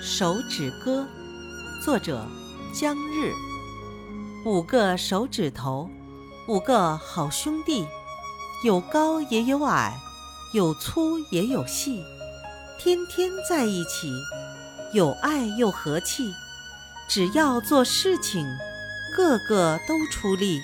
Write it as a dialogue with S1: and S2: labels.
S1: 手指歌，作者江日，五个手指头，五个好兄弟，有高也有矮，有粗也有细，天天在一起，有爱又和气，只要做事情，个个都出力。